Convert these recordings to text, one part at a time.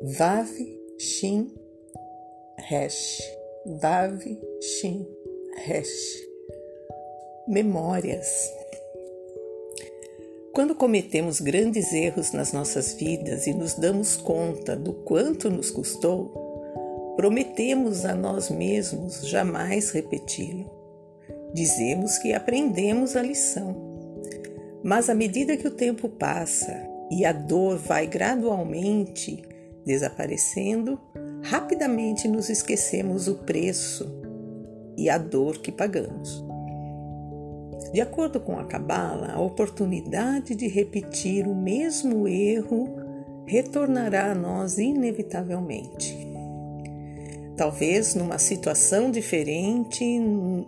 Vav Shin Resh. Vav Shin Resh. Memórias. Quando cometemos grandes erros nas nossas vidas e nos damos conta do quanto nos custou, prometemos a nós mesmos jamais repeti-lo. Dizemos que aprendemos a lição. Mas à medida que o tempo passa e a dor vai gradualmente desaparecendo, rapidamente nos esquecemos o preço e a dor que pagamos. De acordo com a Cabala, a oportunidade de repetir o mesmo erro retornará a nós inevitavelmente. Talvez numa situação diferente,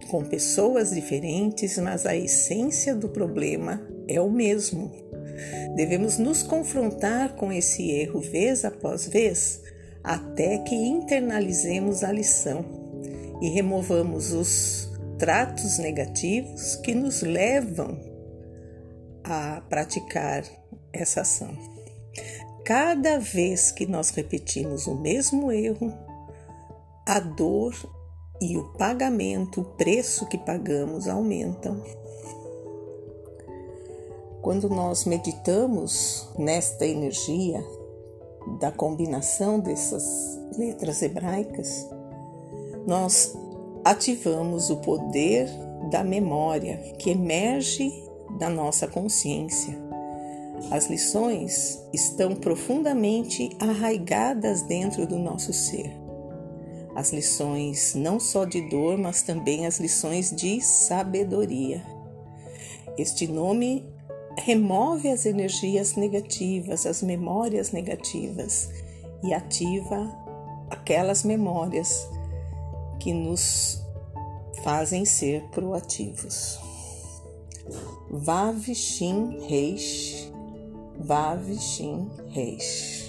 com pessoas diferentes, mas a essência do problema é o mesmo. Devemos nos confrontar com esse erro vez após vez, até que internalizemos a lição e removamos os tratos negativos que nos levam a praticar essa ação. Cada vez que nós repetimos o mesmo erro, a dor e o pagamento, o preço que pagamos aumentam. Quando nós meditamos nesta energia da combinação dessas letras hebraicas, nós ativamos o poder da memória que emerge da nossa consciência. As lições estão profundamente arraigadas dentro do nosso ser. As lições não só de dor, mas também as lições de sabedoria. Este nome remove as energias negativas, as memórias negativas e ativa aquelas memórias que nos fazem ser proativos. Vav Shin Reish, Vav Shin Reish.